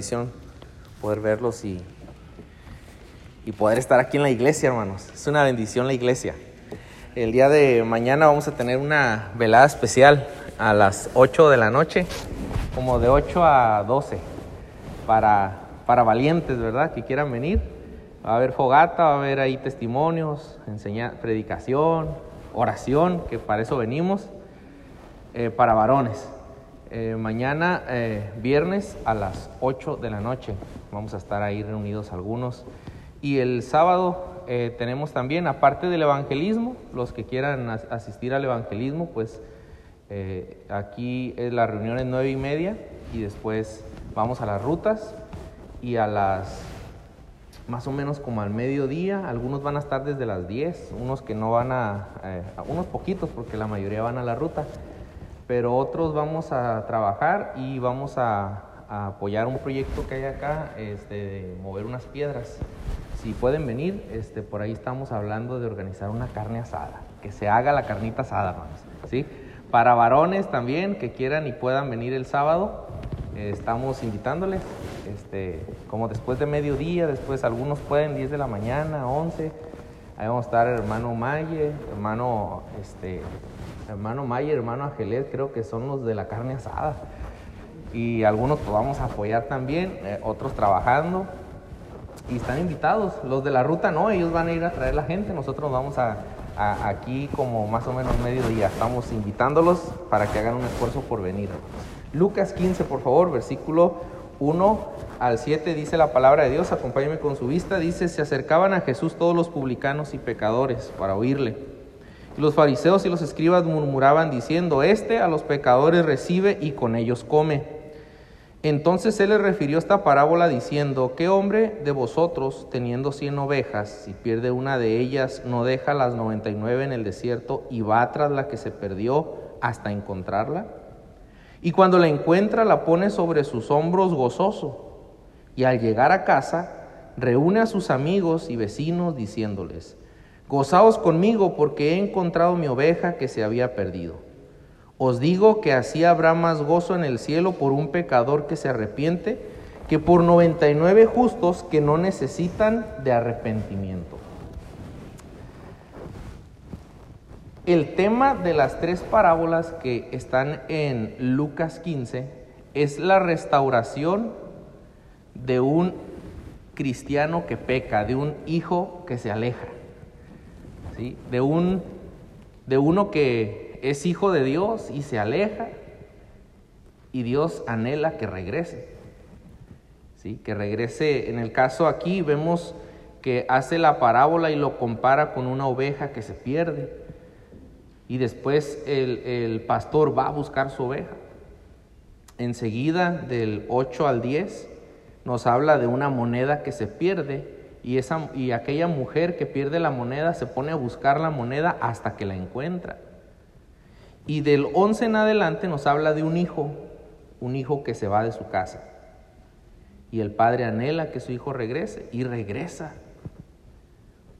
bendición poder verlos y, y poder estar aquí en la iglesia, hermanos. Es una bendición la iglesia. El día de mañana vamos a tener una velada especial a las 8 de la noche, como de 8 a 12, para, para valientes, ¿verdad? Que quieran venir. Va a haber fogata, va a haber ahí testimonios, enseñar, predicación, oración, que para eso venimos, eh, para varones. Eh, mañana, eh, viernes, a las 8 de la noche, vamos a estar ahí reunidos algunos. Y el sábado tenemos también, aparte del evangelismo, los que quieran asistir al evangelismo, pues aquí es la reunión es nueve y media y después vamos a las rutas y a las más o menos como al mediodía, algunos van a estar desde las 10, unos que no van a, unos poquitos porque la mayoría van a la ruta, pero otros vamos a trabajar y vamos a, apoyar un proyecto que hay acá, este, de mover unas piedras. Si pueden venir, este, por ahí estamos hablando de organizar una carne asada, que se haga la carnita asada, hermanos, ¿sí? Para varones también que quieran y puedan venir el sábado, estamos invitándoles, este, como después de mediodía, después algunos pueden 10 de la mañana, 11. Ahí vamos a estar hermano Maye, hermano, este, hermano Maye, hermano Angelet, creo que son los de la carne asada. Y algunos vamos a apoyar también, eh, otros trabajando. Y están invitados. Los de la ruta no, ellos van a ir a traer la gente. Nosotros vamos a, aquí como más o menos mediodía. Estamos invitándolos para que hagan un esfuerzo por venir. Lucas 15, por favor, versículo 1 al 7 dice la palabra de Dios, acompáñeme con su vista, dice, se acercaban a Jesús todos los publicanos y pecadores para oírle. Los fariseos y los escribas murmuraban diciendo, este a los pecadores recibe y con ellos come. Entonces él les refirió esta parábola diciendo, ¿qué hombre de vosotros, teniendo cien ovejas, si pierde una de ellas, no deja las noventa y nueve en el desierto y va tras la que se perdió hasta encontrarla? Y cuando la encuentra, la pone sobre sus hombros gozoso. Y al llegar a casa, reúne a sus amigos y vecinos diciéndoles, Gozaos conmigo porque he encontrado mi oveja que se había perdido. Os digo que así habrá más gozo en el cielo por un pecador que se arrepiente que por noventa y nueve justos que no necesitan de arrepentimiento. El tema de las tres parábolas que están en Lucas 15 es la restauración de un cristiano que peca, de un hijo que se aleja, de, un, de uno que es hijo de Dios y se aleja y Dios anhela que regrese. ¿sí? Que regrese, en el caso aquí vemos que hace la parábola y lo compara con una oveja que se pierde y después el, pastor va a buscar su oveja. Enseguida, del 8 al 10, nos habla de una moneda que se pierde y, esa, y aquella mujer que pierde la moneda se pone a buscar la moneda hasta que la encuentra. Y del 11 en adelante nos habla de un hijo, un hijo que se va de su casa. Y el padre anhela que su hijo regrese y regresa.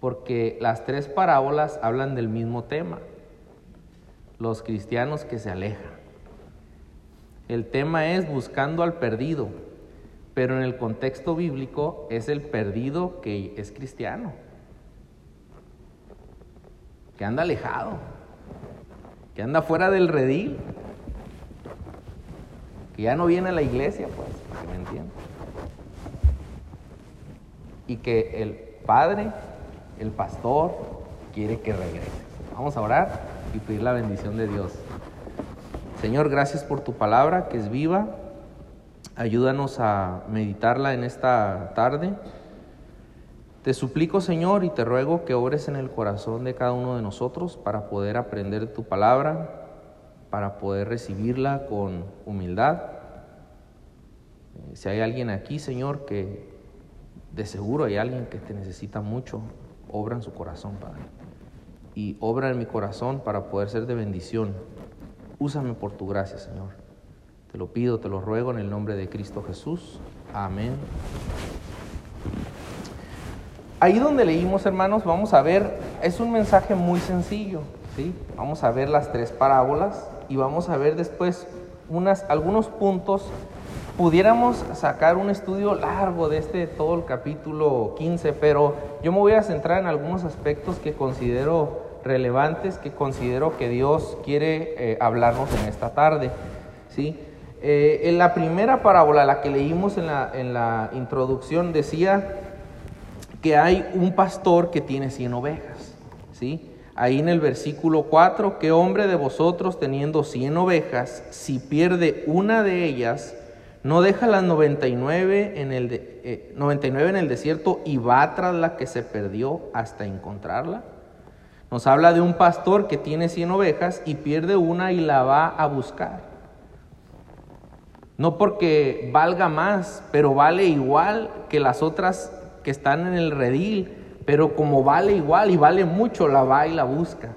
Porque las tres parábolas hablan del mismo tema los cristianos que se alejan. El tema es buscando al perdido, pero en el contexto bíblico es el perdido que es cristiano, que anda alejado, que anda fuera del redil, que ya no viene a la iglesia, pues, me entienden. Y que el padre, el pastor, quiere que regrese. Vamos a orar y pedir la bendición de Dios. Señor, gracias por tu palabra que es viva. Ayúdanos a meditarla en esta tarde. Te suplico, Señor, y te ruego que obres en el corazón de cada uno de nosotros para poder aprender tu palabra, para poder recibirla con humildad. Si hay alguien aquí, Señor, que de seguro hay alguien que te necesita mucho, obra en su corazón, Padre y obra en mi corazón para poder ser de bendición. Úsame por tu gracia, Señor. Te lo pido, te lo ruego en el nombre de Cristo Jesús. Amén. Ahí donde leímos, hermanos, vamos a ver, es un mensaje muy sencillo, ¿sí? Vamos a ver las tres parábolas y vamos a ver después unas, algunos puntos pudiéramos sacar un estudio largo de este todo el capítulo 15, pero yo me voy a centrar en algunos aspectos que considero relevantes, que considero que Dios quiere eh, hablarnos en esta tarde. ¿sí? Eh, en la primera parábola, la que leímos en la, introducción, decía que hay un pastor que tiene 100 ovejas. ¿sí? Ahí en el versículo 4, ¿qué hombre de vosotros teniendo 100 ovejas, si pierde una de ellas, no deja las 99 en el, de, 99 eh, en el desierto y va tras la que se perdió hasta encontrarla? Nos habla de un pastor que tiene 100 ovejas y pierde una y la va a buscar. No porque valga más, pero vale igual que las otras que están en el redil pero como vale igual y vale mucho, la va y la busca.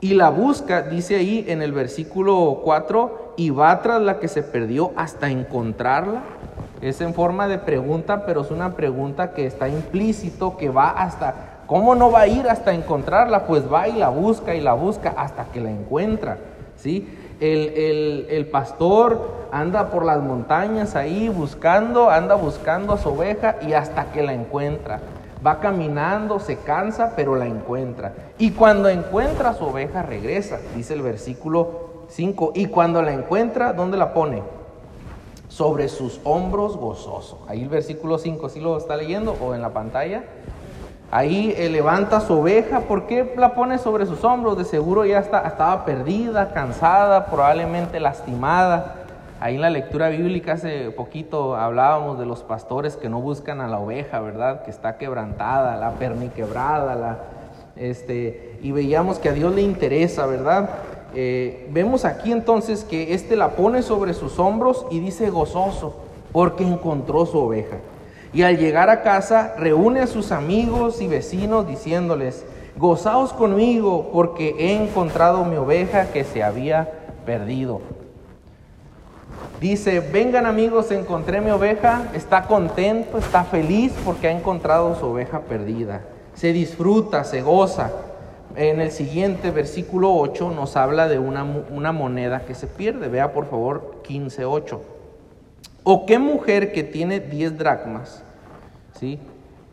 Y la busca, dice ahí en el versículo 4, y va tras la que se perdió hasta encontrarla. Es en forma de pregunta, pero es una pregunta que está implícito, que va hasta, ¿cómo no va a ir hasta encontrarla? Pues va y la busca y la busca hasta que la encuentra. ¿sí? El, el, el pastor anda por las montañas ahí buscando, anda buscando a su oveja y hasta que la encuentra. Va caminando, se cansa, pero la encuentra. Y cuando encuentra a su oveja, regresa, dice el versículo 5. Y cuando la encuentra, ¿dónde la pone? Sobre sus hombros gozoso. Ahí el versículo 5, ¿sí lo está leyendo o en la pantalla? Ahí levanta su oveja. ¿Por qué la pone sobre sus hombros? De seguro ya está, estaba perdida, cansada, probablemente lastimada. Ahí en la lectura bíblica hace poquito hablábamos de los pastores que no buscan a la oveja, ¿verdad? Que está quebrantada, la perniquebrada, la, este, y veíamos que a Dios le interesa, ¿verdad? Eh, vemos aquí entonces que éste la pone sobre sus hombros y dice gozoso, porque encontró su oveja. Y al llegar a casa reúne a sus amigos y vecinos diciéndoles, gozaos conmigo porque he encontrado mi oveja que se había perdido. Dice, vengan amigos, encontré mi oveja, está contento, está feliz porque ha encontrado su oveja perdida. Se disfruta, se goza. En el siguiente versículo 8 nos habla de una, una moneda que se pierde. Vea por favor 15.8. ¿O qué mujer que tiene 10 dracmas? ¿Sí?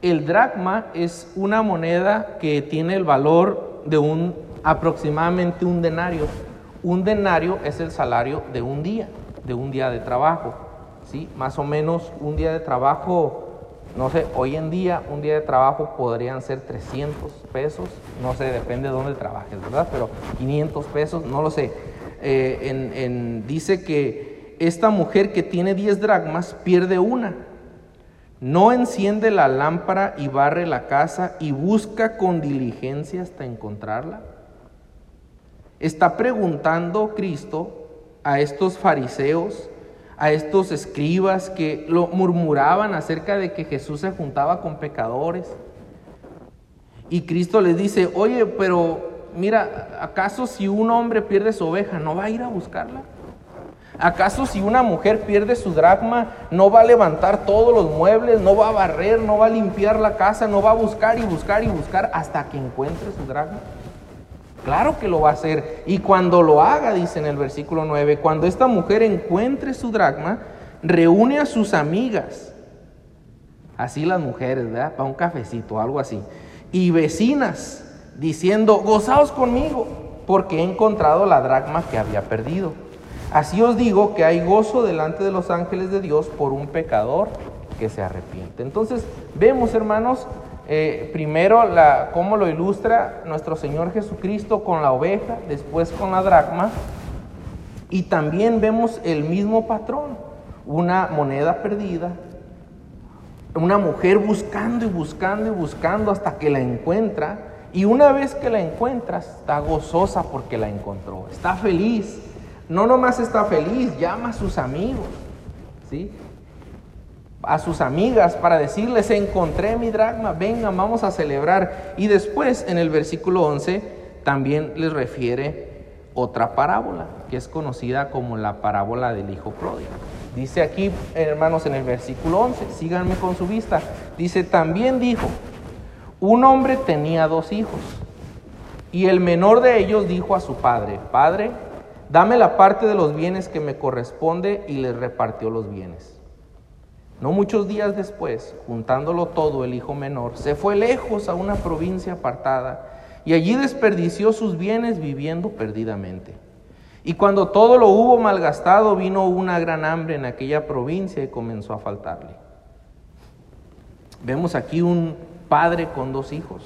El dracma es una moneda que tiene el valor de un aproximadamente un denario. Un denario es el salario de un día de un día de trabajo. ¿sí? Más o menos un día de trabajo, no sé, hoy en día un día de trabajo podrían ser 300 pesos, no sé, depende de dónde trabajes, ¿verdad? Pero 500 pesos, no lo sé. Eh, en, dice que esta mujer que tiene 10 dracmas pierde una. No enciende la lámpara y barre la casa y busca con diligencia hasta encontrarla. Está preguntando Cristo a estos fariseos, a estos escribas que lo murmuraban acerca de que Jesús se juntaba con pecadores. Y Cristo les dice, oye, pero mira, ¿acaso si un hombre pierde su oveja, no va a ir a buscarla? ¿Acaso si una mujer pierde su dracma, no va a levantar todos los muebles, no va a barrer, no va a limpiar la casa, no va a buscar y buscar y buscar hasta que encuentre su dracma? Claro que lo va a hacer. Y cuando lo haga, dice en el versículo 9, cuando esta mujer encuentre su dracma, reúne a sus amigas. Así las mujeres, ¿verdad? Para un cafecito, algo así. Y vecinas, diciendo, gozaos conmigo, porque he encontrado la dracma que había perdido. Así os digo que hay gozo delante de los ángeles de Dios por un pecador que se arrepiente. Entonces, vemos, hermanos, eh, primero, la, cómo lo ilustra nuestro Señor Jesucristo con la oveja, después con la dracma. Y también vemos el mismo patrón, una moneda perdida, una mujer buscando y buscando y buscando hasta que la encuentra. Y una vez que la encuentra, está gozosa porque la encontró, está feliz. No nomás está feliz, llama a sus amigos. ¿sí? a sus amigas para decirles, encontré mi dracma, vengan, vamos a celebrar. Y después en el versículo 11 también les refiere otra parábola, que es conocida como la parábola del hijo pródigo. Dice aquí, hermanos, en el versículo 11, síganme con su vista, dice, también dijo, un hombre tenía dos hijos, y el menor de ellos dijo a su padre, Padre, dame la parte de los bienes que me corresponde y les repartió los bienes. No muchos días después, juntándolo todo el hijo menor, se fue lejos a una provincia apartada y allí desperdició sus bienes viviendo perdidamente. Y cuando todo lo hubo malgastado, vino una gran hambre en aquella provincia y comenzó a faltarle. Vemos aquí un padre con dos hijos.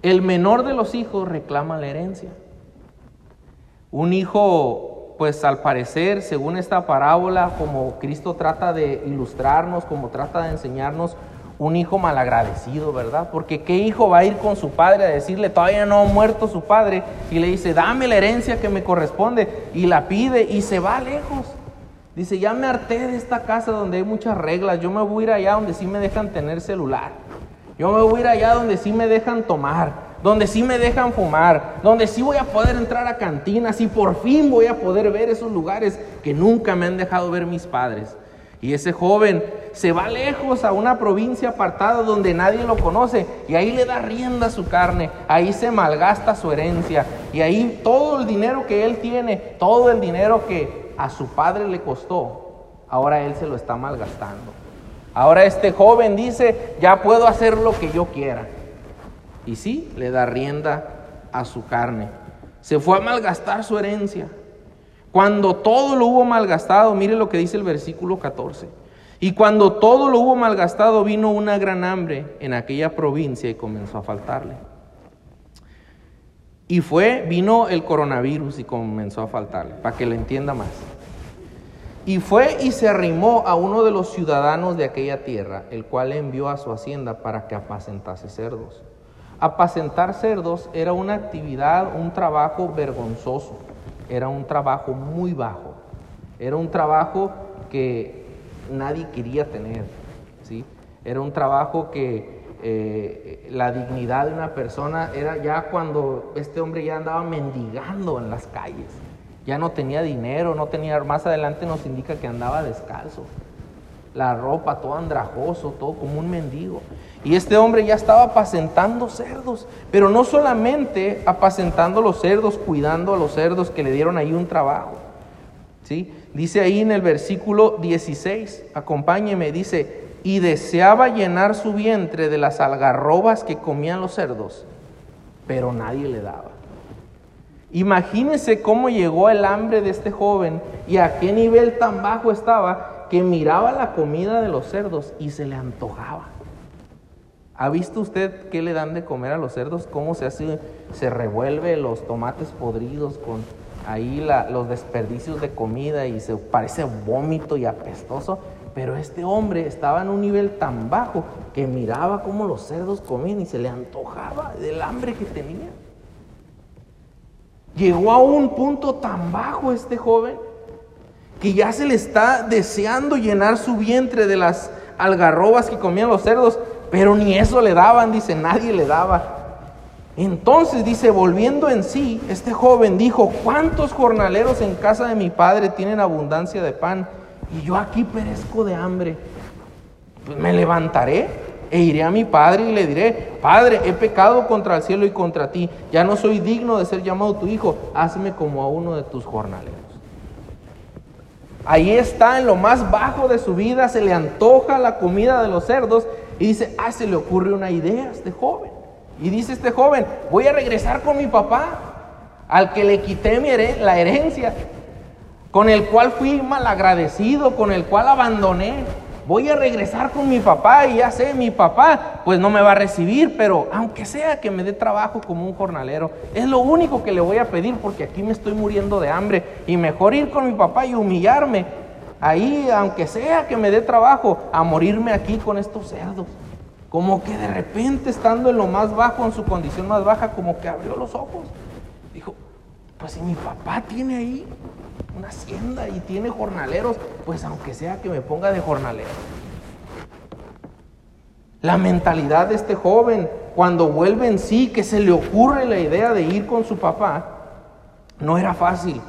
El menor de los hijos reclama la herencia. Un hijo, pues al parecer, según esta parábola, como Cristo trata de ilustrarnos, como trata de enseñarnos, un hijo malagradecido, ¿verdad? Porque qué hijo va a ir con su padre a decirle, todavía no ha muerto su padre, y le dice, dame la herencia que me corresponde, y la pide y se va lejos. Dice, ya me harté de esta casa donde hay muchas reglas, yo me voy a ir allá donde sí me dejan tener celular, yo me voy a ir allá donde sí me dejan tomar, donde sí me dejan fumar, donde sí voy a poder entrar a cantinas y por fin voy a poder ver esos lugares que nunca me han dejado ver mis padres. Y ese joven se va lejos a una provincia apartada donde nadie lo conoce y ahí le da rienda a su carne, ahí se malgasta su herencia y ahí todo el dinero que él tiene, todo el dinero que a su padre le costó, ahora él se lo está malgastando. Ahora este joven dice, ya puedo hacer lo que yo quiera. Y sí, le da rienda a su carne. Se fue a malgastar su herencia. Cuando todo lo hubo malgastado, mire lo que dice el versículo 14. Y cuando todo lo hubo malgastado, vino una gran hambre en aquella provincia y comenzó a faltarle. Y fue, vino el coronavirus y comenzó a faltarle, para que le entienda más. Y fue y se arrimó a uno de los ciudadanos de aquella tierra, el cual envió a su hacienda para que apacentase cerdos. Apacentar cerdos era una actividad, un trabajo vergonzoso era un trabajo muy bajo, era un trabajo que nadie quería tener, ¿sí? Era un trabajo que eh, la dignidad de una persona era ya cuando este hombre ya andaba mendigando en las calles, ya no tenía dinero, no tenía, más adelante nos indica que andaba descalzo, la ropa todo andrajoso, todo como un mendigo. Y este hombre ya estaba apacentando cerdos, pero no solamente apacentando los cerdos, cuidando a los cerdos que le dieron ahí un trabajo. ¿sí? Dice ahí en el versículo 16, acompáñeme, dice, y deseaba llenar su vientre de las algarrobas que comían los cerdos, pero nadie le daba. Imagínense cómo llegó el hambre de este joven y a qué nivel tan bajo estaba que miraba la comida de los cerdos y se le antojaba. ¿Ha visto usted qué le dan de comer a los cerdos? ¿Cómo se hace? Se revuelve los tomates podridos con ahí los desperdicios de comida y se parece vómito y apestoso. Pero este hombre estaba en un nivel tan bajo que miraba cómo los cerdos comían y se le antojaba del hambre que tenía. Llegó a un punto tan bajo este joven que ya se le está deseando llenar su vientre de las algarrobas que comían los cerdos, pero ni eso le daban, dice, nadie le daba. Entonces dice, volviendo en sí, este joven dijo, ¿cuántos jornaleros en casa de mi padre tienen abundancia de pan? Y yo aquí perezco de hambre. Pues me levantaré e iré a mi padre y le diré, Padre, he pecado contra el cielo y contra ti, ya no soy digno de ser llamado tu hijo, hazme como a uno de tus jornaleros. Ahí está, en lo más bajo de su vida, se le antoja la comida de los cerdos y dice, ah, se le ocurre una idea a este joven. Y dice este joven, voy a regresar con mi papá, al que le quité mi la herencia, con el cual fui malagradecido, con el cual abandoné. Voy a regresar con mi papá y ya sé, mi papá pues no me va a recibir, pero aunque sea que me dé trabajo como un jornalero, es lo único que le voy a pedir porque aquí me estoy muriendo de hambre y mejor ir con mi papá y humillarme ahí, aunque sea que me dé trabajo, a morirme aquí con estos cerdos. Como que de repente, estando en lo más bajo, en su condición más baja, como que abrió los ojos. Dijo, pues si mi papá tiene ahí una hacienda y tiene jornaleros, pues aunque sea que me ponga de jornalero. La mentalidad de este joven, cuando vuelve en sí, que se le ocurre la idea de ir con su papá, no era fácil.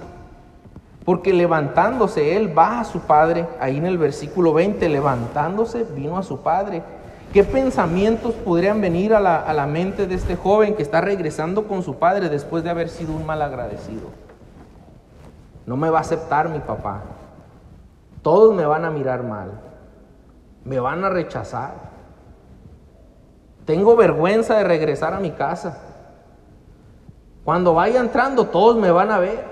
Porque levantándose él va a su padre, ahí en el versículo 20, levantándose vino a su padre. ¿Qué pensamientos podrían venir a la, mente de este joven que está regresando con su padre después de haber sido un mal agradecido? No me va a aceptar mi papá. Todos me van a mirar mal. Me van a rechazar. Tengo vergüenza de regresar a mi casa. Cuando vaya entrando todos me van a ver.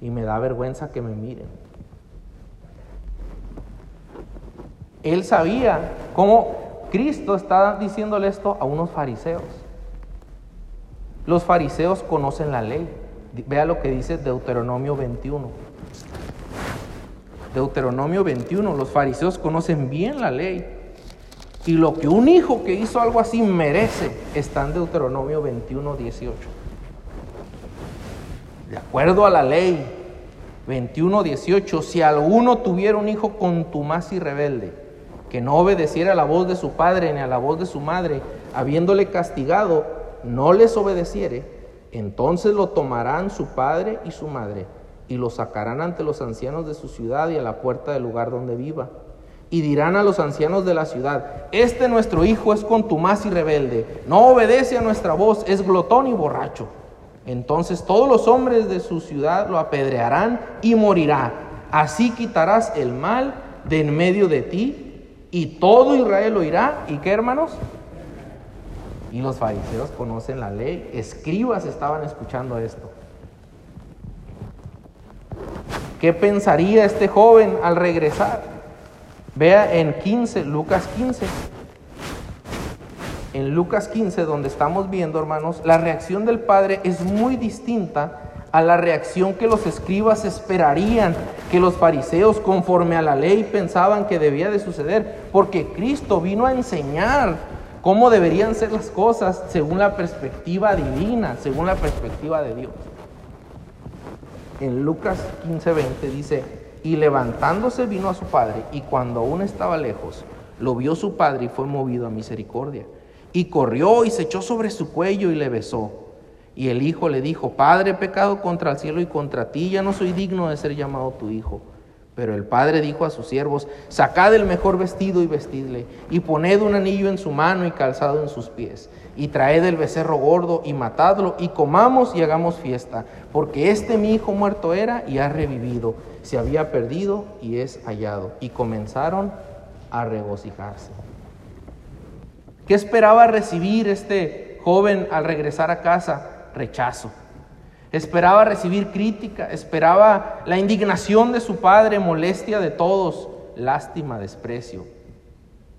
Y me da vergüenza que me miren. Él sabía cómo Cristo está diciéndole esto a unos fariseos. Los fariseos conocen la ley. Vea lo que dice Deuteronomio 21. Deuteronomio 21, los fariseos conocen bien la ley. Y lo que un hijo que hizo algo así merece está en Deuteronomio 21, 18. De acuerdo a la ley 21, 18, si alguno tuviera un hijo contumaz y rebelde, que no obedeciera a la voz de su padre ni a la voz de su madre, habiéndole castigado, no les obedeciere, entonces lo tomarán su padre y su madre y lo sacarán ante los ancianos de su ciudad y a la puerta del lugar donde viva. Y dirán a los ancianos de la ciudad, este nuestro hijo es contumaz y rebelde, no obedece a nuestra voz, es glotón y borracho. Entonces todos los hombres de su ciudad lo apedrearán y morirá. Así quitarás el mal de en medio de ti y todo Israel oirá. ¿Y qué hermanos? Y los fariseos conocen la ley, escribas estaban escuchando esto. ¿Qué pensaría este joven al regresar? Vea en 15, Lucas 15. En Lucas 15, donde estamos viendo, hermanos, la reacción del padre es muy distinta a la reacción que los escribas esperarían, que los fariseos conforme a la ley pensaban que debía de suceder, porque Cristo vino a enseñar cómo deberían ser las cosas según la perspectiva divina, según la perspectiva de Dios en Lucas 15:20 dice, y levantándose vino a su padre, y cuando aún estaba lejos, lo vio su padre y fue movido a misericordia. Y corrió y se echó sobre su cuello y le besó. Y el hijo le dijo, Padre, he pecado contra el cielo y contra ti, ya no soy digno de ser llamado tu hijo. Pero el padre dijo a sus siervos, sacad el mejor vestido y vestidle, y poned un anillo en su mano y calzado en sus pies, y traed el becerro gordo y matadlo, y comamos y hagamos fiesta, porque este mi hijo muerto era y ha revivido, se había perdido y es hallado. Y comenzaron a regocijarse. ¿Qué esperaba recibir este joven al regresar a casa? Rechazo. Esperaba recibir crítica, esperaba la indignación de su padre, molestia de todos, lástima, desprecio.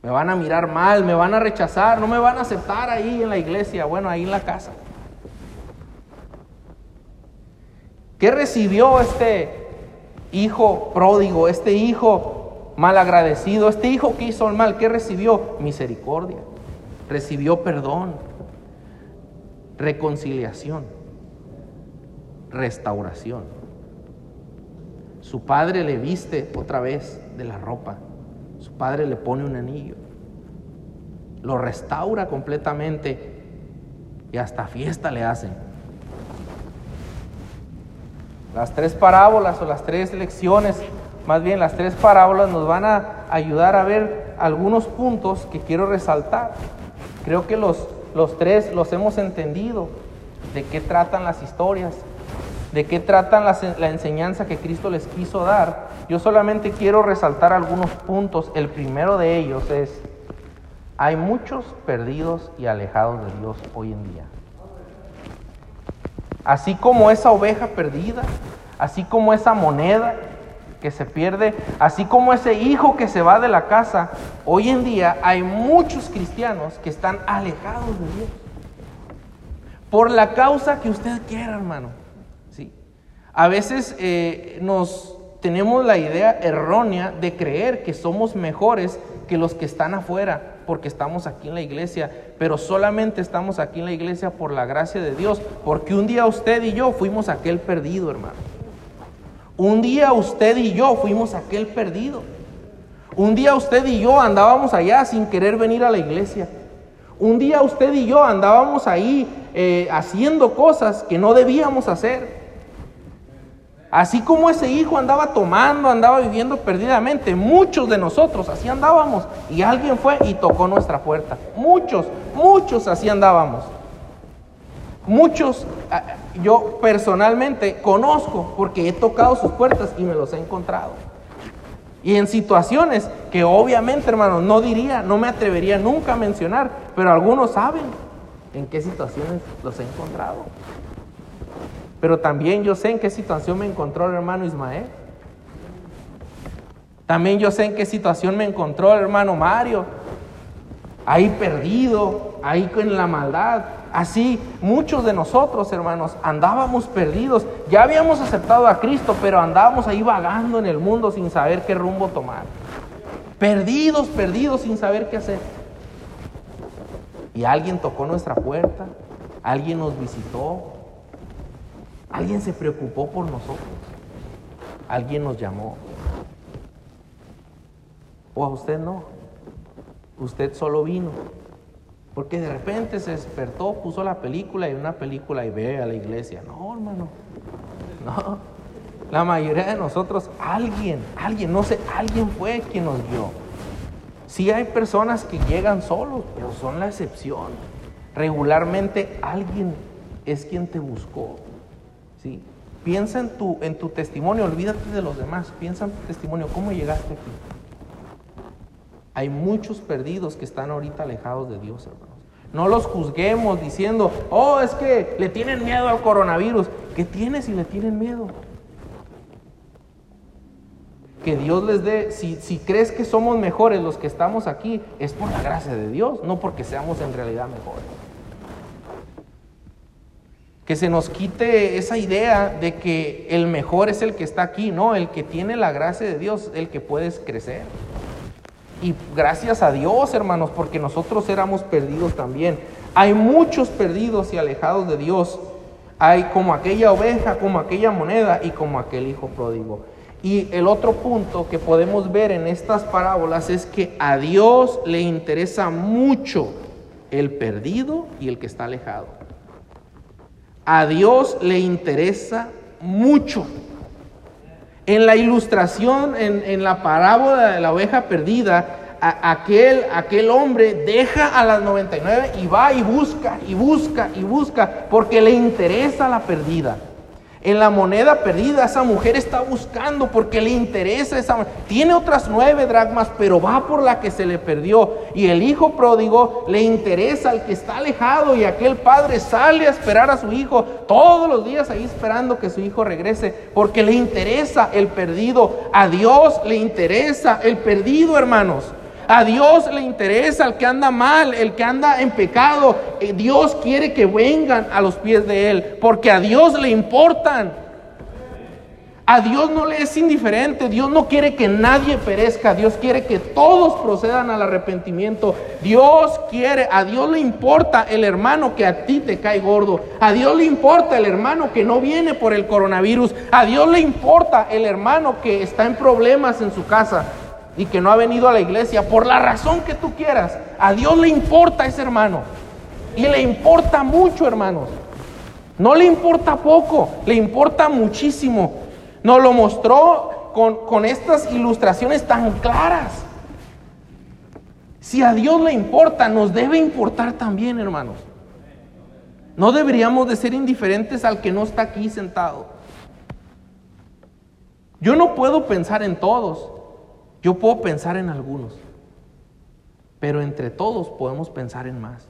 Me van a mirar mal, me van a rechazar, no me van a aceptar ahí en la iglesia, bueno, ahí en la casa. ¿Qué recibió este hijo pródigo, este hijo malagradecido, este hijo que hizo el mal? ¿Qué recibió? Misericordia, recibió perdón, reconciliación restauración. Su padre le viste otra vez de la ropa. Su padre le pone un anillo. Lo restaura completamente y hasta fiesta le hacen. Las tres parábolas o las tres lecciones, más bien las tres parábolas nos van a ayudar a ver algunos puntos que quiero resaltar. Creo que los, los tres los hemos entendido de qué tratan las historias de qué tratan la, enseñanza que Cristo les quiso dar, yo solamente quiero resaltar algunos puntos. El primero de ellos es, hay muchos perdidos y alejados de Dios hoy en día. Así como esa oveja perdida, así como esa moneda que se pierde, así como ese hijo que se va de la casa, hoy en día hay muchos cristianos que están alejados de Dios. Por la causa que usted quiera, hermano. A veces eh, nos tenemos la idea errónea de creer que somos mejores que los que están afuera porque estamos aquí en la iglesia, pero solamente estamos aquí en la iglesia por la gracia de Dios, porque un día usted y yo fuimos aquel perdido, hermano. Un día usted y yo fuimos aquel perdido. Un día usted y yo andábamos allá sin querer venir a la iglesia. Un día usted y yo andábamos ahí eh, haciendo cosas que no debíamos hacer. Así como ese hijo andaba tomando, andaba viviendo perdidamente, muchos de nosotros así andábamos. Y alguien fue y tocó nuestra puerta. Muchos, muchos así andábamos. Muchos yo personalmente conozco porque he tocado sus puertas y me los he encontrado. Y en situaciones que obviamente, hermanos, no diría, no me atrevería nunca a mencionar, pero algunos saben en qué situaciones los he encontrado. Pero también yo sé en qué situación me encontró el hermano Ismael. También yo sé en qué situación me encontró el hermano Mario. Ahí perdido, ahí con la maldad. Así muchos de nosotros, hermanos, andábamos perdidos. Ya habíamos aceptado a Cristo, pero andábamos ahí vagando en el mundo sin saber qué rumbo tomar. Perdidos, perdidos sin saber qué hacer. Y alguien tocó nuestra puerta, alguien nos visitó, alguien se preocupó por nosotros, alguien nos llamó. O a usted no, usted solo vino porque de repente se despertó, puso la película y una película y ve a la iglesia. No, hermano. No. La mayoría de nosotros, alguien, alguien, no sé, alguien fue quien nos vio. Sí hay personas que llegan solos, pero son la excepción. Regularmente alguien es quien te buscó. ¿sí? Piensa en tu, en tu testimonio, olvídate de los demás. Piensa en tu testimonio, ¿cómo llegaste aquí? Hay muchos perdidos que están ahorita alejados de Dios, hermanos. No los juzguemos diciendo, oh, es que le tienen miedo al coronavirus. ¿Qué tiene si le tienen miedo? Que Dios les dé, si, si crees que somos mejores los que estamos aquí, es por la gracia de Dios, no porque seamos en realidad mejores. Que se nos quite esa idea de que el mejor es el que está aquí, no, el que tiene la gracia de Dios, el que puedes crecer. Y gracias a Dios, hermanos, porque nosotros éramos perdidos también. Hay muchos perdidos y alejados de Dios. Hay como aquella oveja, como aquella moneda y como aquel hijo pródigo. Y el otro punto que podemos ver en estas parábolas es que a Dios le interesa mucho el perdido y el que está alejado. A Dios le interesa mucho en la ilustración, en, la parábola de la oveja perdida, aquel, aquel hombre deja a las 99 y va y busca y busca y busca porque le interesa la perdida. En la moneda perdida, esa mujer está buscando porque le interesa esa. Tiene otras nueve dracmas, pero va por la que se le perdió. Y el hijo pródigo le interesa al que está alejado. Y aquel padre sale a esperar a su hijo todos los días ahí esperando que su hijo regrese, porque le interesa el perdido. A Dios le interesa el perdido, hermanos. A Dios le interesa el que anda mal, el que anda en pecado. Dios quiere que vengan a los pies de Él, porque a Dios le importan. A Dios no le es indiferente, Dios no quiere que nadie perezca, Dios quiere que todos procedan al arrepentimiento. Dios quiere, a Dios le importa el hermano que a ti te cae gordo, a Dios le importa el hermano que no viene por el coronavirus, a Dios le importa el hermano que está en problemas en su casa, y que no ha venido a la iglesia, por la razón que tú quieras, a Dios le importa ese hermano. Y le importa mucho, hermanos. No le importa poco, le importa muchísimo. Nos lo mostró con, con estas ilustraciones tan claras. Si a Dios le importa, nos debe importar también, hermanos. No deberíamos de ser indiferentes al que no está aquí sentado. Yo no puedo pensar en todos. Yo puedo pensar en algunos, pero entre todos podemos pensar en más.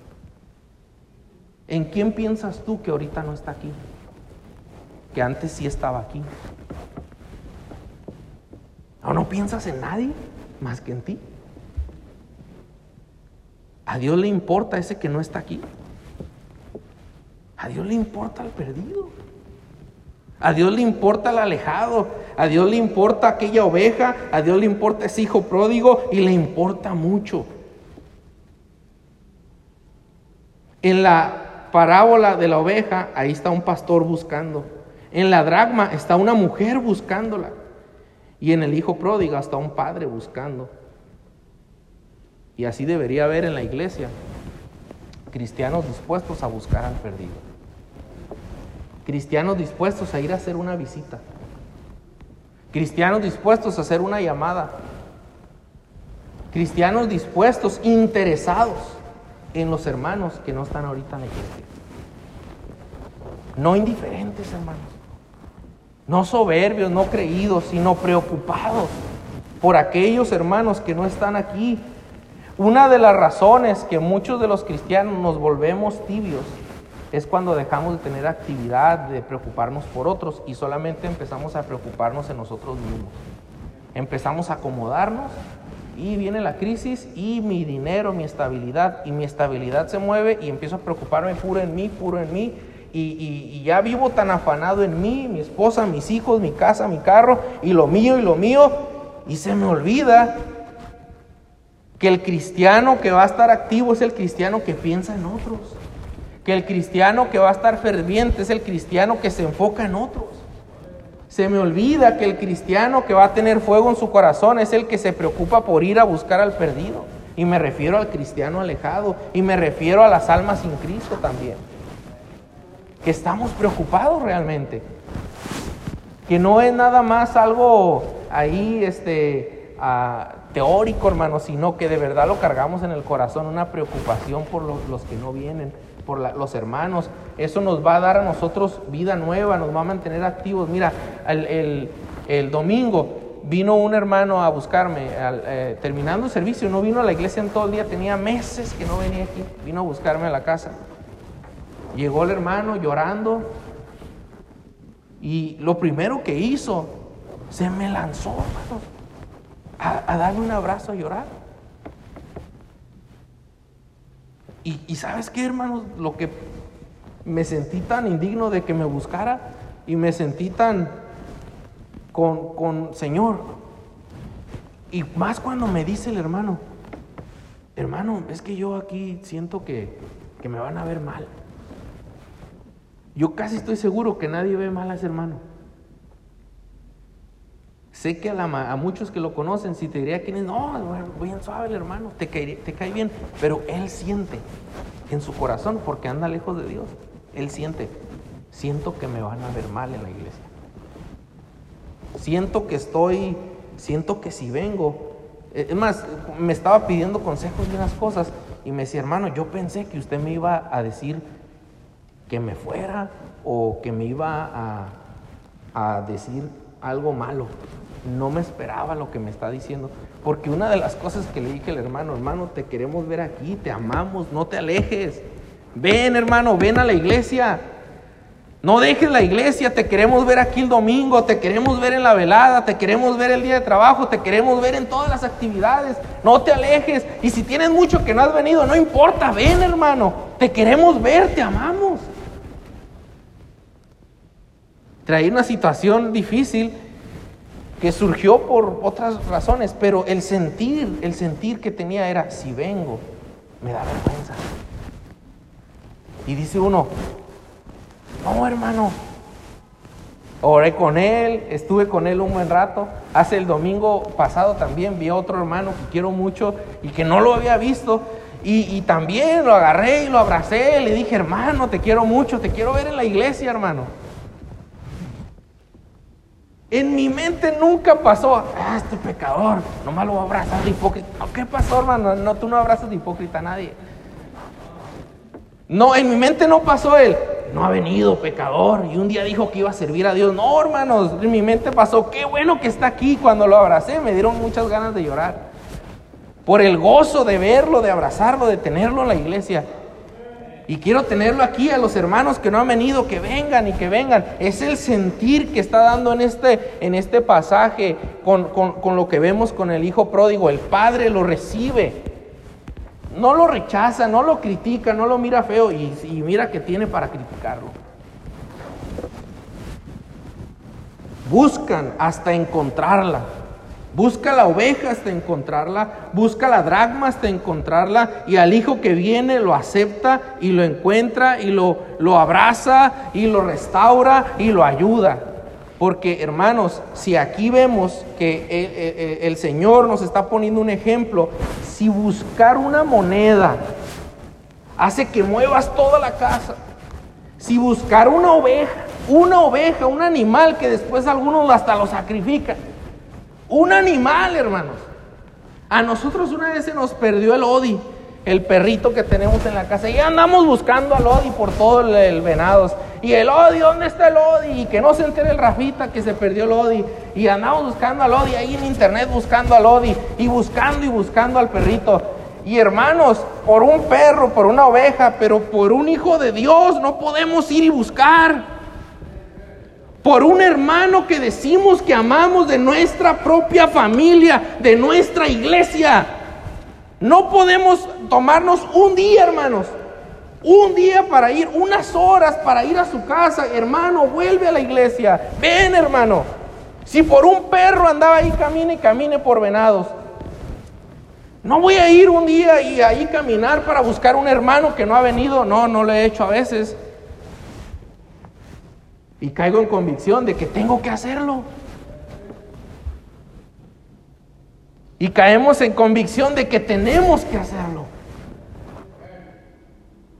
¿En quién piensas tú que ahorita no está aquí? Que antes sí estaba aquí. ¿O no piensas en nadie más que en ti? A Dios le importa ese que no está aquí. A Dios le importa el perdido. A Dios le importa el alejado, a Dios le importa aquella oveja, a Dios le importa ese hijo pródigo y le importa mucho. En la parábola de la oveja, ahí está un pastor buscando. En la dragma está una mujer buscándola. Y en el hijo pródigo está un padre buscando. Y así debería haber en la iglesia cristianos dispuestos a buscar al perdido cristianos dispuestos a ir a hacer una visita, cristianos dispuestos a hacer una llamada, cristianos dispuestos, interesados en los hermanos que no están ahorita en la iglesia. no indiferentes, hermanos. No soberbios, no creídos, sino preocupados por aquellos hermanos que no están aquí. Una de las razones que muchos de los cristianos nos volvemos tibios es cuando dejamos de tener actividad, de preocuparnos por otros y solamente empezamos a preocuparnos en nosotros mismos. Empezamos a acomodarnos y viene la crisis y mi dinero, mi estabilidad, y mi estabilidad se mueve y empiezo a preocuparme puro en mí, puro en mí, y, ya vivo tan afanado en mí, mi esposa, mis hijos, mi casa, mi carro, y lo mío y lo mío, y se me olvida que el cristiano que va a estar activo es el cristiano que piensa en otros, que el cristiano que va a estar ferviente es el cristiano que se enfoca en otros. Se me olvida que el cristiano que va a tener fuego en su corazón es el que se preocupa por ir a buscar al perdido. Y me refiero al cristiano alejado. Y me refiero a las almas sin Cristo también. Que estamos preocupados realmente. Que no es nada más algo ahí este, ah, teórico, hermano, sino que de verdad lo cargamos en el corazón, una preocupación por los que no vienen por los hermanos. Eso nos va a dar a nosotros vida nueva, nos va a mantener activos. Mira, el, domingo vino un hermano a buscarme, eh, terminando el servicio, no vino a la iglesia en todo el día, tenía meses que no venía aquí, vino a buscarme a la casa. Llegó el hermano llorando y lo primero que hizo, se me lanzó, a, a darme un abrazo a llorar. Y, sabes qué, hermanos, lo que me sentí tan indigno de que me buscara y me sentí tan con, con Señor. Y más cuando me dice el hermano, hermano, es que yo aquí siento que, que me van a ver mal. Yo casi estoy seguro que nadie ve mal a ese hermano. Sé que a, muchos que lo conocen, si te diría quién es, no, bien suave hermano, te cae, te cae bien, pero él siente en su corazón, porque anda lejos de Dios, él siente, siento que me van a ver mal en la iglesia. Siento que estoy, siento que si vengo, eh, es más, me estaba pidiendo consejos de unas cosas y me decía, hermano, yo pensé que usted me iba a decir que me fuera o que me iba a decir algo malo no me esperaba lo que me está diciendo. Porque una de las cosas que le dije al hermano, hermano, te queremos ver aquí, te amamos, no te alejes. Ven, hermano, ven a la iglesia. No dejes la iglesia, te queremos ver aquí el domingo, te queremos ver en la velada, te queremos ver el día de trabajo, te queremos ver en todas las actividades. No te alejes. Y si tienes mucho que no has venido, no importa, ven, hermano. Te queremos ver, te amamos. Traí una situación difícil que surgió por otras razones, pero el sentir, el sentir que tenía era, si vengo, me da vergüenza. Y dice uno, no hermano, oré con él, estuve con él un buen rato. Hace el domingo pasado también vi a otro hermano que quiero mucho y que no lo había visto. Y, y también lo agarré y lo abracé, le dije, hermano, te quiero mucho, te quiero ver en la iglesia, hermano. En mi mente nunca pasó, ah, este pecador, nomás lo voy a abrazar de hipócrita. ¿Qué pasó, hermano? No, tú no abrazas de hipócrita a nadie. No, en mi mente no pasó él. No ha venido pecador y un día dijo que iba a servir a Dios. No, hermanos, en mi mente pasó, qué bueno que está aquí. Cuando lo abracé me dieron muchas ganas de llorar. Por el gozo de verlo, de abrazarlo, de tenerlo en la iglesia. Y quiero tenerlo aquí a los hermanos que no han venido, que vengan y que vengan. Es el sentir que está dando en este, en este pasaje con, lo que vemos con el hijo pródigo. El padre lo recibe. No lo rechaza, no lo critica, no lo mira feo y, y mira que tiene para criticarlo. Buscan hasta encontrarla. Busca la oveja hasta encontrarla, busca la dragma hasta encontrarla y al hijo que viene lo acepta y lo encuentra y lo, lo abraza y lo restaura y lo ayuda. Porque hermanos, si aquí vemos que el, el Señor nos está poniendo un ejemplo, si buscar una moneda hace que muevas toda la casa, si buscar una oveja, una oveja, un animal que después algunos hasta lo sacrifican, un animal, hermanos. A nosotros una vez se nos perdió el Odi. el perrito que tenemos en la casa. Y andamos buscando al Odi por todo el, venados. Y el Odi, ¿dónde está el Odi? Y que no se entere el Rafita que se perdió el Odi. Y andamos buscando al Odi ahí en internet, buscando al Odi. Y buscando y buscando al perrito. Y hermanos, por un perro, por una oveja, pero por un hijo de Dios no podemos ir y buscar por un hermano que decimos que amamos de nuestra propia familia, de nuestra iglesia. No podemos tomarnos un día, hermanos, un día para ir, unas horas para ir a su casa. Hermano, vuelve a la iglesia. Ven, hermano. Si por un perro andaba ahí, camine y camine por venados. No voy a ir un día y ahí caminar para buscar un hermano que no ha venido. No, no lo he hecho a veces. Y caigo en convicción de que tengo que hacerlo. Y caemos en convicción de que tenemos que hacerlo.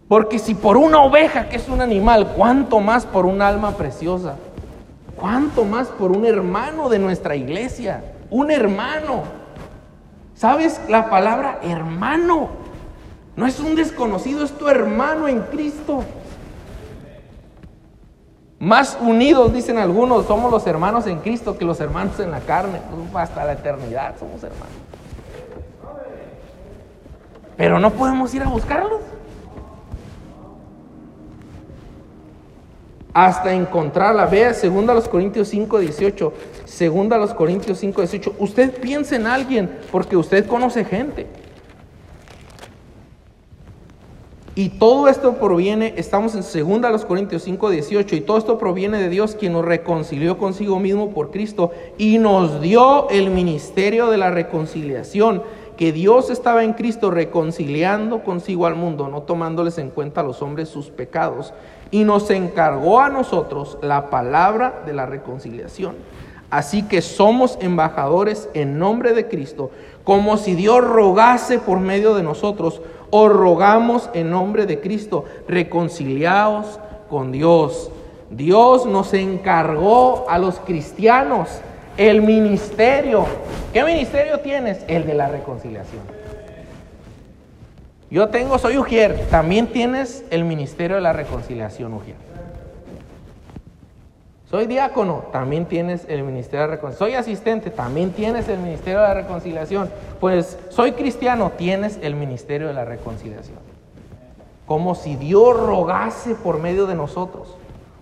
Porque si por una oveja, que es un animal, cuánto más por un alma preciosa, cuánto más por un hermano de nuestra iglesia, un hermano. ¿Sabes la palabra hermano? No es un desconocido, es tu hermano en Cristo. Más unidos, dicen algunos, somos los hermanos en Cristo que los hermanos en la carne. Pues, hasta la eternidad somos hermanos. Pero no podemos ir a buscarlos. Hasta encontrarla. Vea, segunda a los Corintios 5, 18. Segunda a los Corintios 5, 18. Usted piensa en alguien porque usted conoce gente. Y todo esto proviene, estamos en 2 Corintios 5, 18, y todo esto proviene de Dios quien nos reconcilió consigo mismo por Cristo y nos dio el ministerio de la reconciliación, que Dios estaba en Cristo reconciliando consigo al mundo, no tomándoles en cuenta a los hombres sus pecados, y nos encargó a nosotros la palabra de la reconciliación. Así que somos embajadores en nombre de Cristo, como si Dios rogase por medio de nosotros os rogamos en nombre de Cristo, reconciliaos con Dios. Dios nos encargó a los cristianos el ministerio. ¿Qué ministerio tienes? El de la reconciliación. Yo tengo, soy Ujier, también tienes el ministerio de la reconciliación, Ujier. Soy diácono, también tienes el ministerio de reconciliación. Soy asistente, también tienes el ministerio de la reconciliación. Pues soy cristiano, tienes el ministerio de la reconciliación. Como si Dios rogase por medio de nosotros.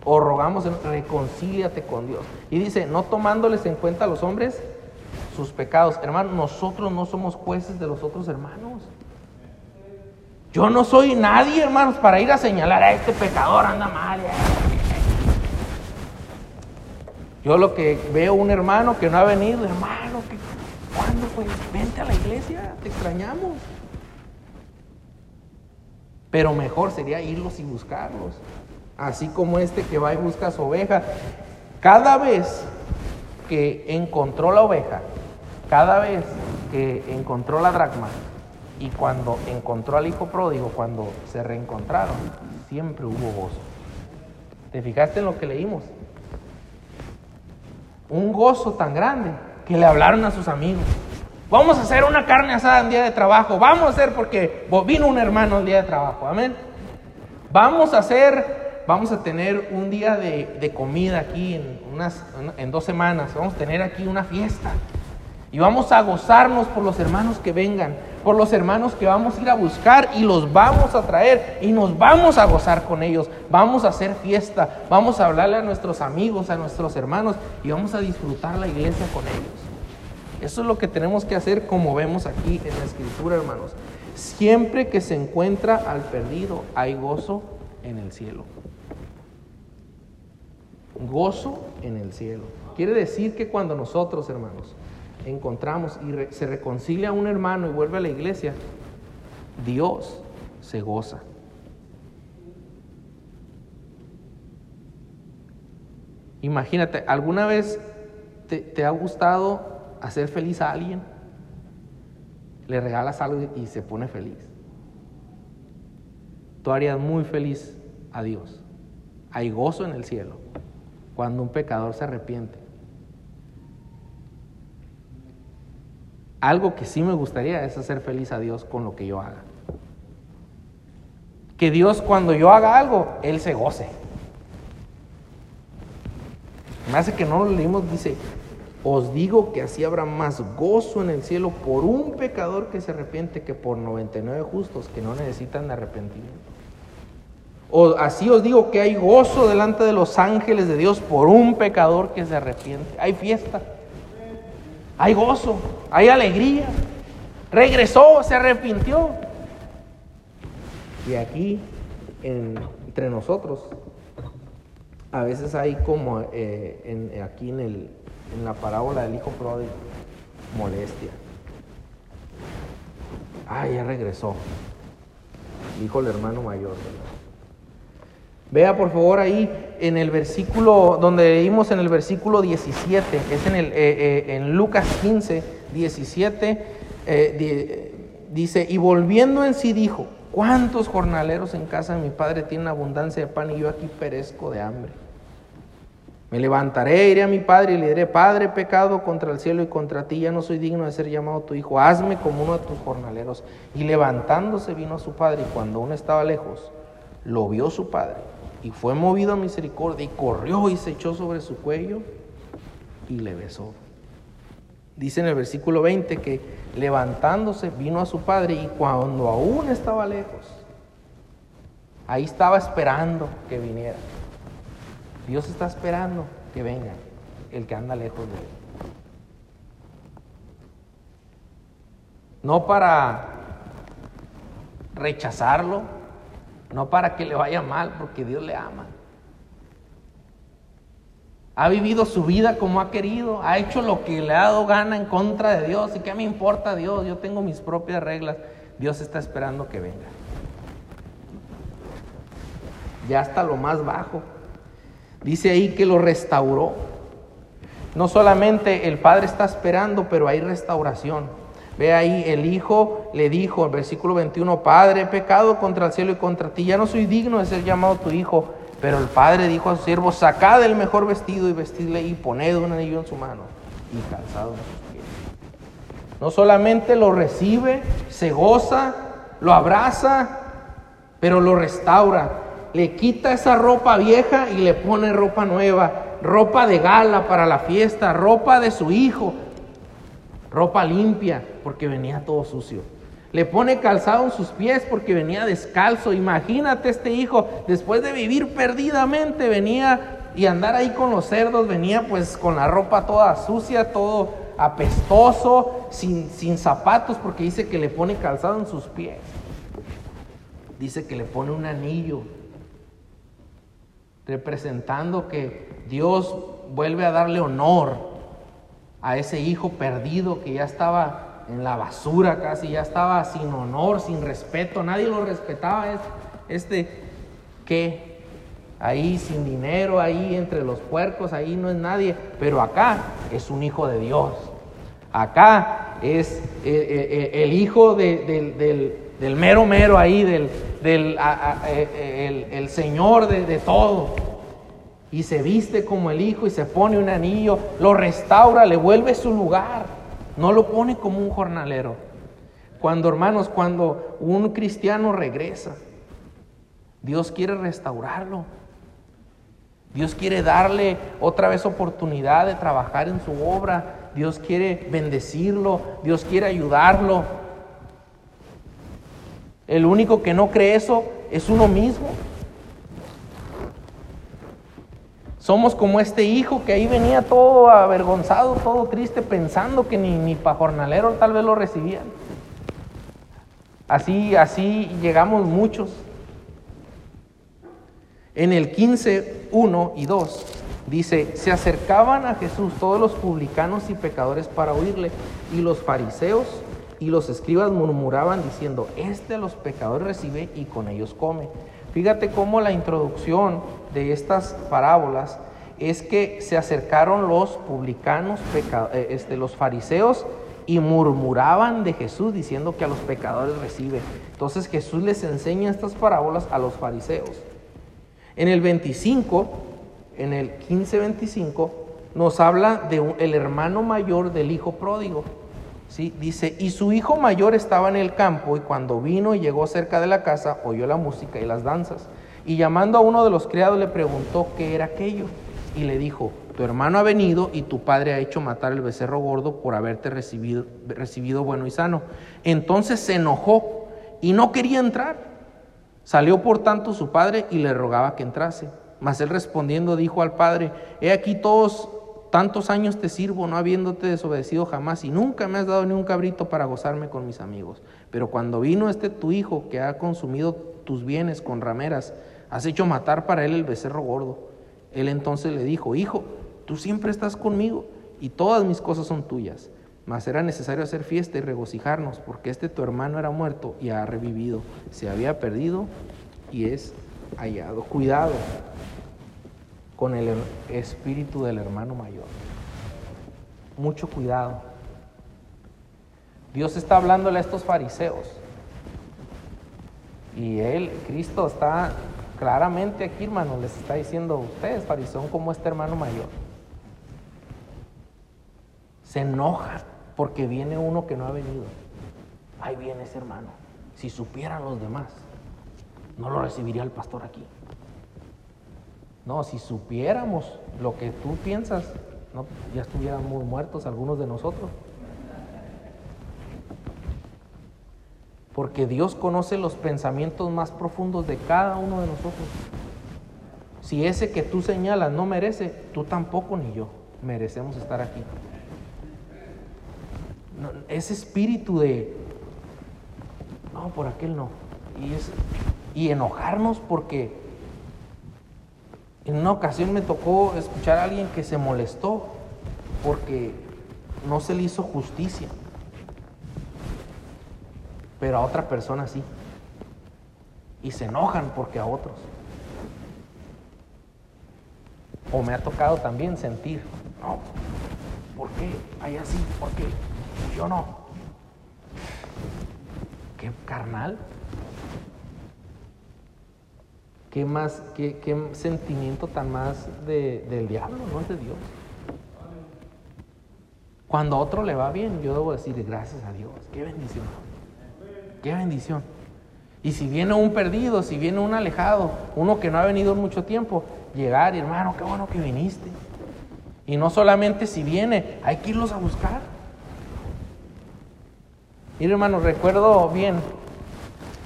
O rogamos, reconcíliate con Dios. Y dice, no tomándoles en cuenta a los hombres sus pecados. Hermano, nosotros no somos jueces de los otros hermanos. Yo no soy nadie, hermanos, para ir a señalar a este pecador anda mal. Yo lo que veo un hermano que no ha venido, hermano, que, ¿cuándo pues? Vente a la iglesia, te extrañamos. Pero mejor sería irlos y buscarlos. Así como este que va y busca su oveja. Cada vez que encontró la oveja, cada vez que encontró la dracma y cuando encontró al hijo pródigo, cuando se reencontraron, siempre hubo gozo. ¿Te fijaste en lo que leímos? Un gozo tan grande que le hablaron a sus amigos. Vamos a hacer una carne asada en día de trabajo. Vamos a hacer porque vino un hermano el día de trabajo. Amén. Vamos a hacer, vamos a tener un día de, comida aquí en, unas, en dos semanas. Vamos a tener aquí una fiesta. Y vamos a gozarnos por los hermanos que vengan, por los hermanos que vamos a ir a buscar y los vamos a traer y nos vamos a gozar con ellos. Vamos a hacer fiesta, vamos a hablarle a nuestros amigos, a nuestros hermanos y vamos a disfrutar la iglesia con ellos. Eso es lo que tenemos que hacer como vemos aquí en la escritura, hermanos. Siempre que se encuentra al perdido, hay gozo en el cielo. Gozo en el cielo. Quiere decir que cuando nosotros, hermanos, encontramos y se reconcilia a un hermano y vuelve a la iglesia, Dios se goza. Imagínate, ¿alguna vez te, te, ha gustado hacer feliz a alguien? Le regalas algo y se pone feliz. Tú harías muy feliz a Dios. Hay gozo en el cielo cuando un pecador se arrepiente. Algo que sí me gustaría es hacer feliz a Dios con lo que yo haga. que Dios cuando yo haga algo, Él se goce. Me hace que no lo leímos, dice, os digo que así habrá más gozo en el cielo por un pecador que se arrepiente que por 99 justos que no necesitan arrepentimiento. O así os digo que hay gozo delante de los ángeles de Dios por un pecador que se arrepiente. Hay fiesta, hay gozo, hay alegría. Regresó, se arrepintió. Y aquí, entre nosotros, a veces hay como eh, aquí en, la parábola del hijo pródigo, molestia. Ah, ya regresó. Dijo el hermano mayor. Vea por favor ahí en el versículo, donde leímos en el versículo 17, es en, el, eh, eh, en Lucas 15, 17, dice, y volviendo en sí dijo, ¿Cuántos jornaleros en casa de mi padre tienen abundancia de pan y yo aquí perezco de hambre? Me levantaré, iré a mi padre y le diré, Padre, pecado contra el cielo y contra ti, ya no soy digno de ser llamado tu hijo, hazme como uno de tus jornaleros. Y levantándose vino a su padre y cuando aún estaba lejos, lo vio su padre y fue movido a misericordia y corrió y se echó sobre su cuello y le besó. Dice en el versículo 20 que levantándose vino a su padre y cuando aún estaba lejos, ahí estaba esperando que viniera. Dios está esperando que venga el que anda lejos de él. No para rechazarlo, no para que le vaya mal, porque Dios le ama ha vivido su vida como ha querido, ha hecho lo que le ha dado gana en contra de Dios. ¿Y qué me importa Dios? Yo tengo mis propias reglas. Dios está esperando que venga. Ya hasta lo más bajo. Dice ahí que lo restauró. No solamente el Padre está esperando, pero hay restauración. Ve ahí, el Hijo le dijo, el versículo 21, Padre, he pecado contra el cielo y contra ti, ya no soy digno de ser llamado tu Hijo. Pero el padre dijo a su siervo, sacad el mejor vestido y vestidle y poned un anillo en su mano y calzado en sus pies. No solamente lo recibe, se goza, lo abraza, pero lo restaura. Le quita esa ropa vieja y le pone ropa nueva, ropa de gala para la fiesta, ropa de su hijo, ropa limpia, porque venía todo sucio. Le pone calzado en sus pies porque venía descalzo. Imagínate este hijo, después de vivir perdidamente, venía y andar ahí con los cerdos, venía pues con la ropa toda sucia, todo apestoso, sin, sin zapatos, porque dice que le pone calzado en sus pies. Dice que le pone un anillo, representando que Dios vuelve a darle honor a ese hijo perdido que ya estaba en la basura casi, ya estaba sin honor, sin respeto, nadie lo respetaba. Este que ahí sin dinero, ahí entre los puercos, ahí no es nadie, pero acá es un hijo de Dios. Acá es eh, eh, eh, el hijo del, mero mero ahí, del, el, Señor de, de todo. Y se viste como el hijo y se pone un anillo, lo restaura, le vuelve su lugar. No lo pone como un jornalero. Cuando, hermanos, cuando un cristiano regresa, Dios quiere restaurarlo. Dios quiere darle otra vez oportunidad de trabajar en su obra. Dios quiere bendecirlo. Dios quiere ayudarlo. El único que no cree eso es uno mismo. Somos como este hijo que ahí venía todo avergonzado, todo triste, pensando que ni, ni para jornalero tal vez lo recibían. Así, así llegamos muchos. En el 15, 1 y 2 dice, se acercaban a Jesús todos los publicanos y pecadores para oírle, y los fariseos y los escribas murmuraban diciendo, este a los pecadores recibe y con ellos come. Fíjate cómo la introducción de estas parábolas es que se acercaron los publicanos, eh, este, los fariseos, y murmuraban de Jesús diciendo que a los pecadores recibe. Entonces Jesús les enseña estas parábolas a los fariseos. En el 25, en el 15-25, nos habla de el hermano mayor del hijo pródigo. Dice, y su hijo mayor estaba en el campo y cuando vino y llegó cerca de la casa, oyó la música y las danzas. Y llamando a uno de los criados le preguntó qué era aquello. Y le dijo, tu hermano ha venido y tu padre ha hecho matar el becerro gordo por haberte recibido, recibido bueno y sano. Entonces se enojó y no quería entrar. Salió por tanto su padre y le rogaba que entrase. Mas él respondiendo dijo al padre, he aquí todos tantos años te sirvo, no habiéndote desobedecido jamás, y nunca me has dado ni un cabrito para gozarme con mis amigos. Pero cuando vino este tu hijo que ha consumido tus bienes con rameras, has hecho matar para él el becerro gordo. Él entonces le dijo, hijo, tú siempre estás conmigo y todas mis cosas son tuyas. Mas era necesario hacer fiesta y regocijarnos, porque este tu hermano era muerto y ha revivido, se había perdido y es hallado. Cuidado con el espíritu del hermano mayor. Mucho cuidado. Dios está hablándole a estos fariseos. Y él, Cristo, está claramente aquí, hermano, les está diciendo, ustedes, fariseos, como este hermano mayor se enoja porque viene uno que no ha venido. Ahí viene ese hermano. Si supieran los demás, no lo recibiría el pastor aquí. No, si supiéramos lo que tú piensas, no, ya estuviéramos muertos algunos de nosotros. Porque Dios conoce los pensamientos más profundos de cada uno de nosotros. Si ese que tú señalas no merece, tú tampoco ni yo merecemos estar aquí ese espíritu de, no, por aquel no. Y, enojarnos porque en una ocasión me tocó escuchar a alguien que se molestó porque no se le hizo justicia. Pero a otra persona sí. Y se enojan porque a otros. O me ha tocado también sentir, no, ¿por qué? Hay así, ¿por qué? yo no. Qué carnal. Qué más, qué, qué sentimiento tan más de, del diablo, no es de Dios. Cuando a otro le va bien, yo debo decir gracias a Dios. Qué bendición. Qué bendición. Y si viene un perdido, si viene un alejado, uno que no ha venido en mucho tiempo, llegar, hermano, qué bueno que viniste. Y no solamente si viene, hay que irlos a buscar. Mire hermano, recuerdo bien,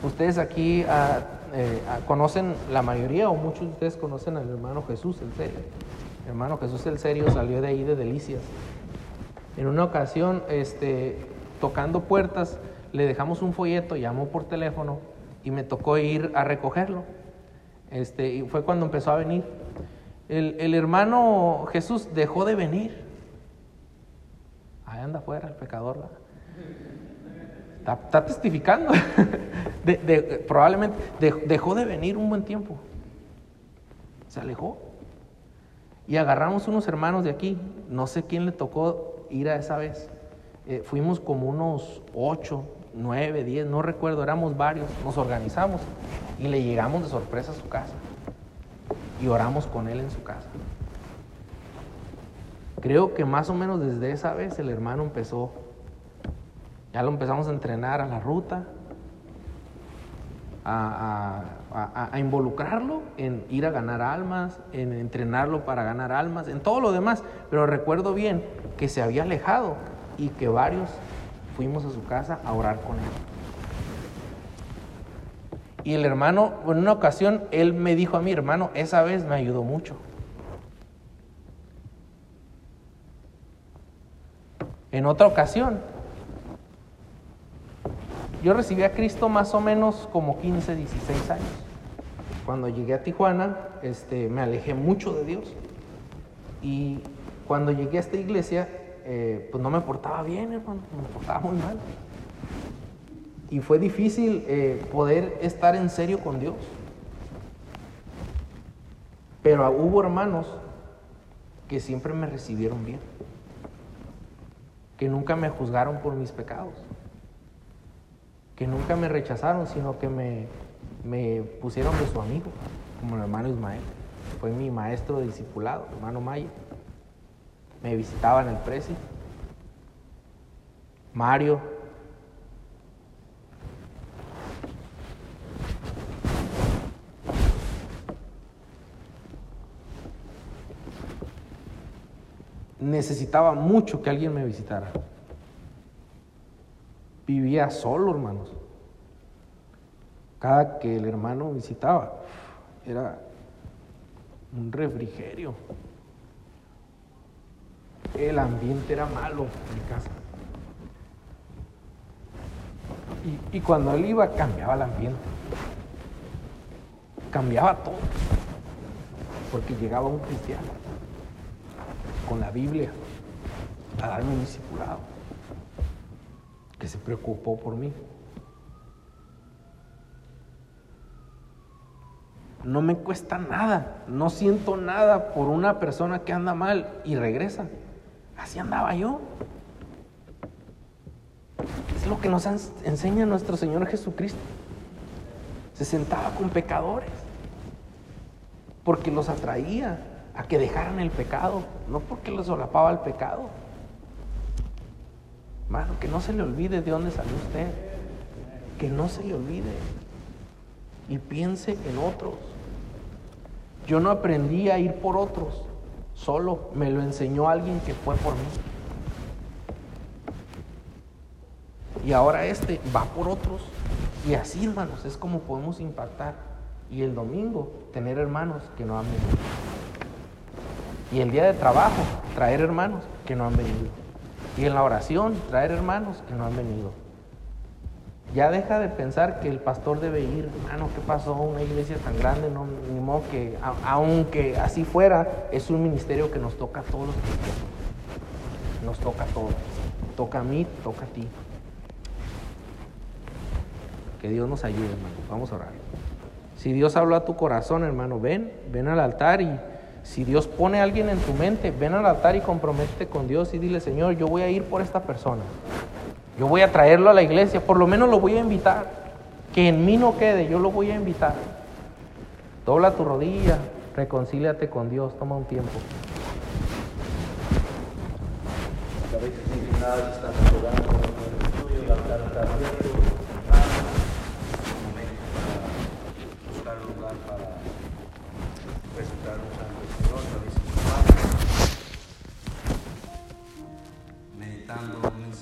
ustedes aquí ah, eh, conocen la mayoría o muchos de ustedes conocen al hermano Jesús, el serio. El hermano Jesús el serio salió de ahí de Delicias. En una ocasión, este, tocando puertas, le dejamos un folleto, llamó por teléfono y me tocó ir a recogerlo. Este, y fue cuando empezó a venir. El, el hermano Jesús dejó de venir. Ahí anda afuera el pecador. ¿verdad? Está, testificando. probablemente dejó de venir un buen tiempo. Se alejó. Y agarramos unos hermanos de aquí. No sé quién le tocó ir a esa vez. Eh, fuimos como unos ocho, nueve, diez, no recuerdo, éramos varios. Nos organizamos y le llegamos de sorpresa a su casa. Y oramos con él en su casa. Creo que más o menos desde esa vez el hermano empezó ya lo empezamos a entrenar a la ruta, a, involucrarlo en ir a ganar almas, en entrenarlo para ganar almas, en todo lo demás. Pero recuerdo bien que se había alejado y que varios fuimos a su casa a orar con él. Y el hermano, en una ocasión, él me dijo a mi hermano, esa vez me ayudó mucho. En otra ocasión, yo recibí a Cristo más o menos como 15, 16 años. Cuando llegué a Tijuana, este, me alejé mucho de Dios. Y cuando llegué a esta iglesia, eh, pues no me portaba bien, hermano, me portaba muy mal. Y fue difícil eh, poder estar en serio con Dios. Pero hubo hermanos que siempre me recibieron bien, que nunca me juzgaron por mis pecados que nunca me rechazaron, sino que me, me pusieron de su amigo, como el hermano Ismael. Fue mi maestro discipulado, hermano Maya. Me visitaba en el precio. Mario. Necesitaba mucho que alguien me visitara. Vivía solo, hermanos. Cada que el hermano visitaba, era un refrigerio. El ambiente era malo en casa. Y, y, cuando él iba, cambiaba el ambiente. Cambiaba todo. Porque llegaba un cristiano con la Biblia a darme un discipulado que se preocupó por mí. No me cuesta nada, no siento nada por una persona que anda mal y regresa. Así andaba yo. Es lo que nos enseña nuestro Señor Jesucristo. Se sentaba con pecadores porque los atraía a que dejaran el pecado, no porque los solapaba el pecado. Hermano, que no se le olvide de dónde salió usted. Que no se le olvide. Y piense en otros. Yo no aprendí a ir por otros, solo me lo enseñó alguien que fue por mí. Y ahora este va por otros. Y así, hermanos, es como podemos impactar. Y el domingo, tener hermanos que no han venido. Y el día de trabajo, traer hermanos que no han venido. Y en la oración, traer hermanos que no han venido. Ya deja de pensar que el pastor debe ir, hermano, ¿qué pasó? Una iglesia tan grande, no, ni modo que, aunque así fuera, es un ministerio que nos toca a todos los. Nos toca a todos. Toca a mí, toca a ti. Que Dios nos ayude, hermano. Vamos a orar. Si Dios habló a tu corazón, hermano, ven, ven al altar y si Dios pone a alguien en tu mente, ven al altar y comprométete con Dios y dile, Señor, yo voy a ir por esta persona. Yo voy a traerlo a la iglesia, por lo menos lo voy a invitar. Que en mí no quede, yo lo voy a invitar. Dobla tu rodilla, reconcíliate con Dios, toma un tiempo. está logo em